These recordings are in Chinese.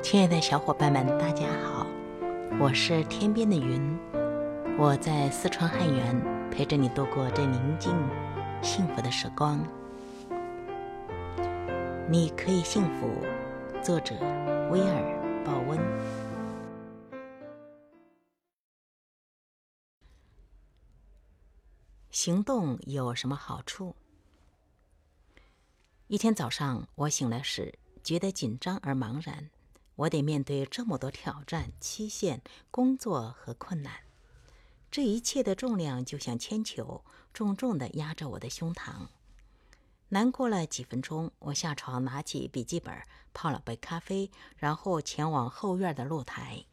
亲爱的小伙伴们，大家好，我是天边的云，我在四川汉源陪着你度过这宁静、幸福的时光。你可以幸福，作者威尔·鲍温。行动有什么好处？一天早上，我醒来时觉得紧张而茫然。我得面对这么多挑战、期限、工作和困难，这一切的重量就像铅球，重重地压着我的胸膛。难过了几分钟，我下床拿起笔记本，泡了杯咖啡，然后前往后院的露台。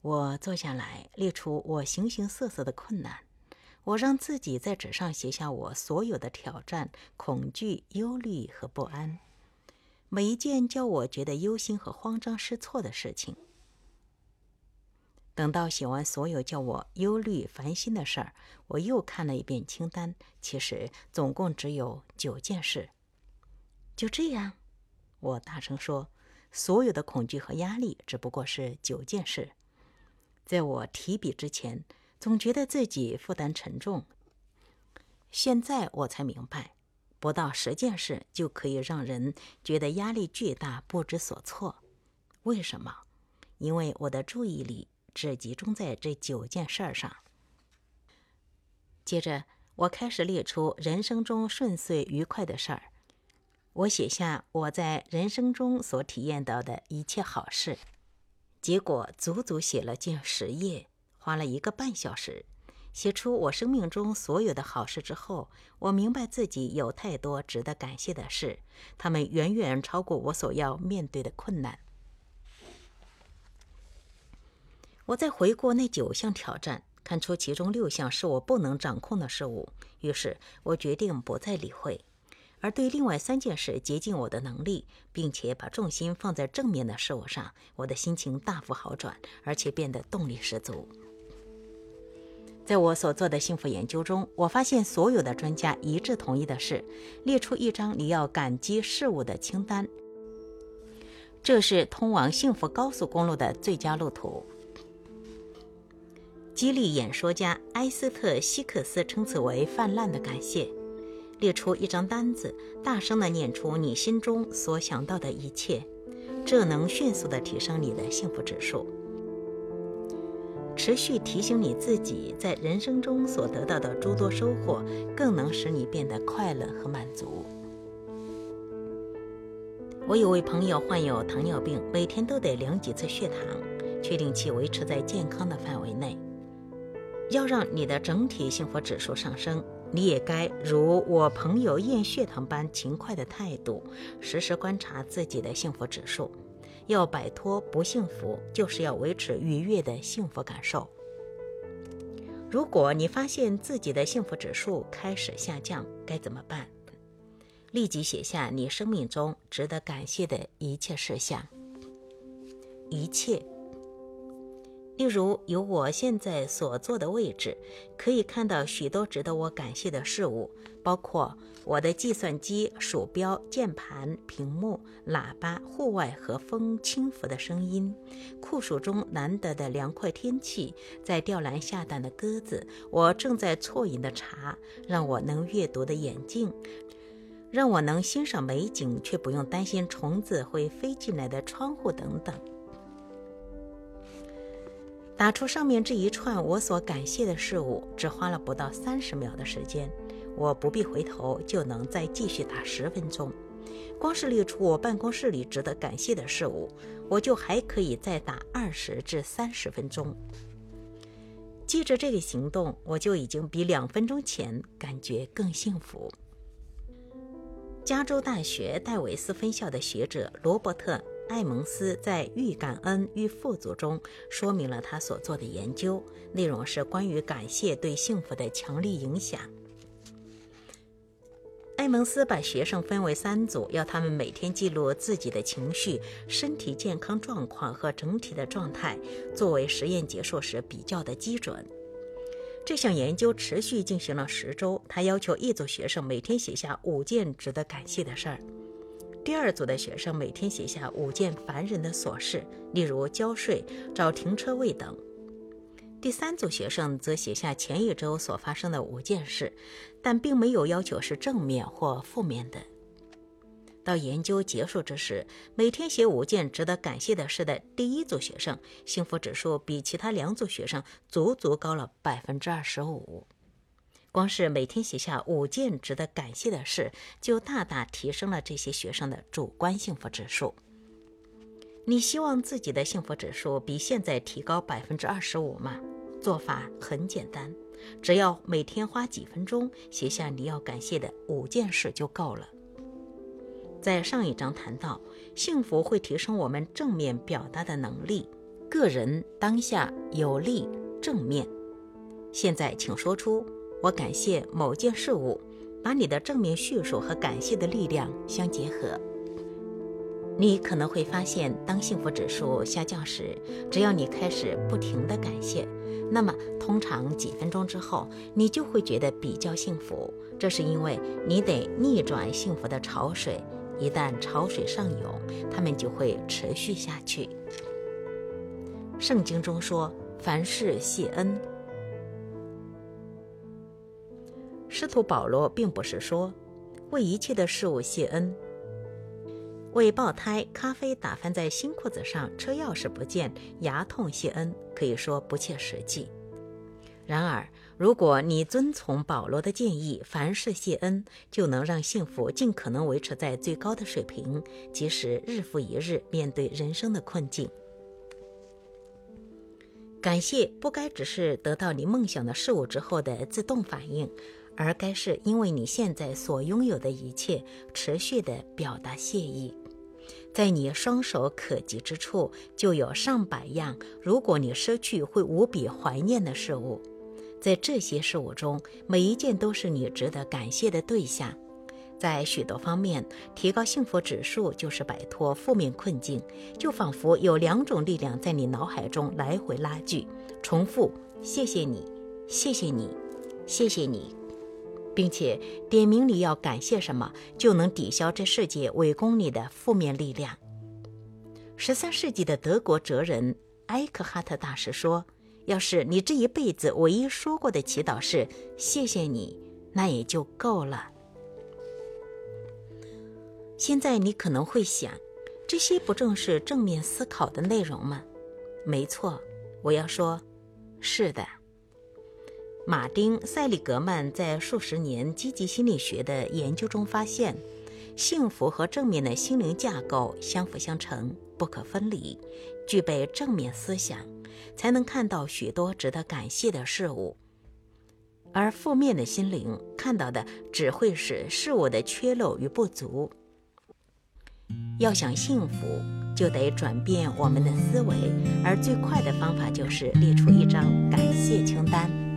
我坐下来，列出我形形色色的困难。我让自己在纸上写下我所有的挑战、恐惧、忧虑和不安。每一件叫我觉得忧心和慌张失措的事情。等到写完所有叫我忧虑烦心的事儿，我又看了一遍清单，其实总共只有九件事。就这样，我大声说：“所有的恐惧和压力只不过是九件事。”在我提笔之前，总觉得自己负担沉重。现在我才明白。不到十件事就可以让人觉得压力巨大、不知所措。为什么？因为我的注意力只集中在这九件事上。接着，我开始列出人生中顺遂愉快的事儿。我写下我在人生中所体验到的一切好事，结果足足写了近十页，花了一个半小时。写出我生命中所有的好事之后，我明白自己有太多值得感谢的事，他们远远超过我所要面对的困难。我在回顾那九项挑战，看出其中六项是我不能掌控的事物，于是我决定不再理会，而对另外三件事竭尽我的能力，并且把重心放在正面的事物上。我的心情大幅好转，而且变得动力十足。在我所做的幸福研究中，我发现所有的专家一致同意的是，列出一张你要感激事物的清单。这是通往幸福高速公路的最佳路途。激励演说家埃斯特·希克斯称此为“泛滥的感谢”。列出一张单子，大声地念出你心中所想到的一切，这能迅速地提升你的幸福指数。持续提醒你自己在人生中所得到的诸多收获，更能使你变得快乐和满足。我有位朋友患有糖尿病，每天都得量几次血糖，确定其维持在健康的范围内。要让你的整体幸福指数上升，你也该如我朋友验血糖般勤快的态度，时时观察自己的幸福指数。要摆脱不幸福，就是要维持愉悦的幸福感受。如果你发现自己的幸福指数开始下降，该怎么办？立即写下你生命中值得感谢的一切事项。一切。例如，由我现在所坐的位置，可以看到许多值得我感谢的事物，包括我的计算机、鼠标、键盘、屏幕、喇叭、户外和风轻拂的声音，酷暑中难得的凉快天气，在吊篮下蛋的鸽子，我正在啜饮的茶，让我能阅读的眼镜，让我能欣赏美景却不用担心虫子会飞进来的窗户等等。打出上面这一串我所感谢的事物，只花了不到三十秒的时间，我不必回头就能再继续打十分钟。光是列出我办公室里值得感谢的事物，我就还可以再打二十至三十分钟。记着这个行动，我就已经比两分钟前感觉更幸福。加州大学戴维斯分校的学者罗伯特。艾蒙斯在《欲感恩与富足》中说明了他所做的研究内容是关于感谢对幸福的强力影响。艾蒙斯把学生分为三组，要他们每天记录自己的情绪、身体健康状况和整体的状态，作为实验结束时比较的基准。这项研究持续进行了十周，他要求一组学生每天写下五件值得感谢的事儿。第二组的学生每天写下五件烦人的琐事，例如交税、找停车位等。第三组学生则写下前一周所发生的五件事，但并没有要求是正面或负面的。到研究结束之时，每天写五件值得感谢的事的第一组学生，幸福指数比其他两组学生足足高了百分之二十五。光是每天写下五件值得感谢的事，就大大提升了这些学生的主观幸福指数。你希望自己的幸福指数比现在提高百分之二十五吗？做法很简单，只要每天花几分钟写下你要感谢的五件事就够了。在上一章谈到，幸福会提升我们正面表达的能力，个人当下有利正面。现在，请说出。我感谢某件事物，把你的正面叙述和感谢的力量相结合。你可能会发现，当幸福指数下降时，只要你开始不停的感谢，那么通常几分钟之后，你就会觉得比较幸福。这是因为你得逆转幸福的潮水，一旦潮水上涌，它们就会持续下去。圣经中说：“凡事谢恩。”师徒保罗并不是说为一切的事物谢恩，为爆胎、咖啡打翻在新裤子上、车钥匙不见、牙痛谢恩，可以说不切实际。然而，如果你遵从保罗的建议，凡事谢恩，就能让幸福尽可能维持在最高的水平，即使日复一日面对人生的困境。感谢不该只是得到你梦想的事物之后的自动反应。而该是因为你现在所拥有的一切，持续的表达谢意。在你双手可及之处，就有上百样如果你失去会无比怀念的事物。在这些事物中，每一件都是你值得感谢的对象。在许多方面，提高幸福指数就是摆脱负面困境，就仿佛有两种力量在你脑海中来回拉锯，重复：谢谢你，谢谢你，谢谢你。并且点名你要感谢什么，就能抵消这世界围攻你的负面力量。十三世纪的德国哲人埃克哈特大师说：“要是你这一辈子唯一说过的祈祷是‘谢谢你’，那也就够了。”现在你可能会想，这些不正是正面思考的内容吗？没错，我要说，是的。马丁·塞利格曼在数十年积极心理学的研究中发现，幸福和正面的心灵架构相辅相成，不可分离。具备正面思想，才能看到许多值得感谢的事物；而负面的心灵看到的只会是事物的缺漏与不足。要想幸福，就得转变我们的思维，而最快的方法就是列出一张感谢清单。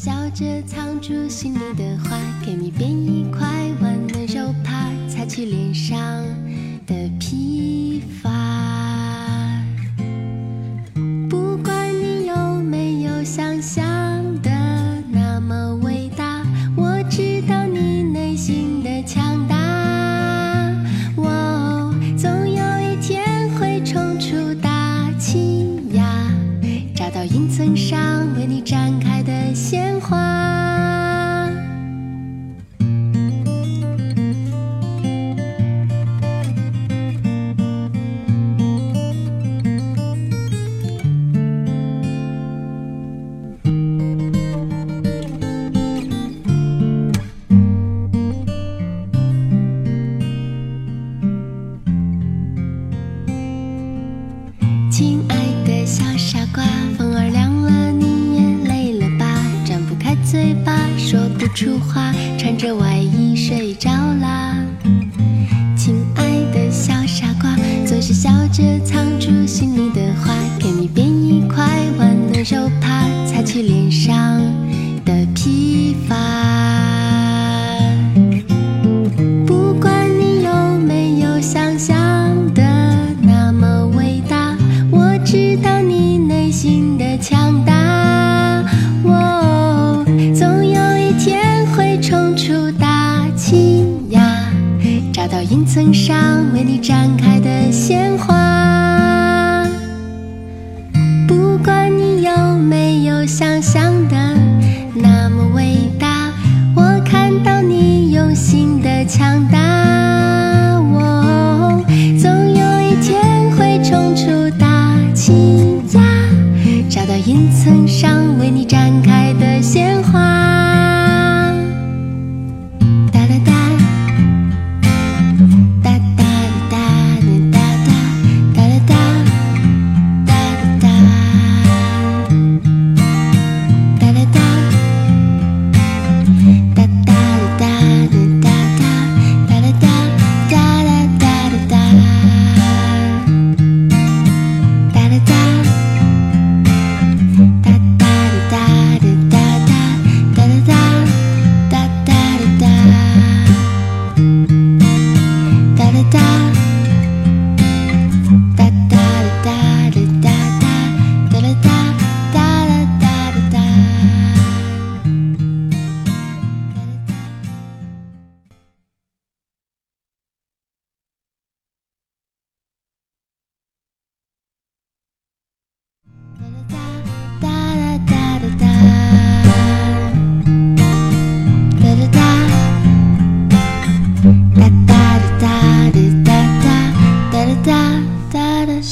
笑着藏住心里的话，给你编一块温暖手帕，擦去脸上的疲乏。不管你有没有想象出花，穿着外衣睡着啦。亲爱的小傻瓜，总是笑着藏住心里的话，给你编一块温暖手帕。登上为你绽开的鲜花不管你有没有想象的那么伟大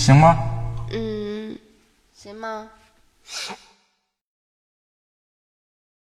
行吗？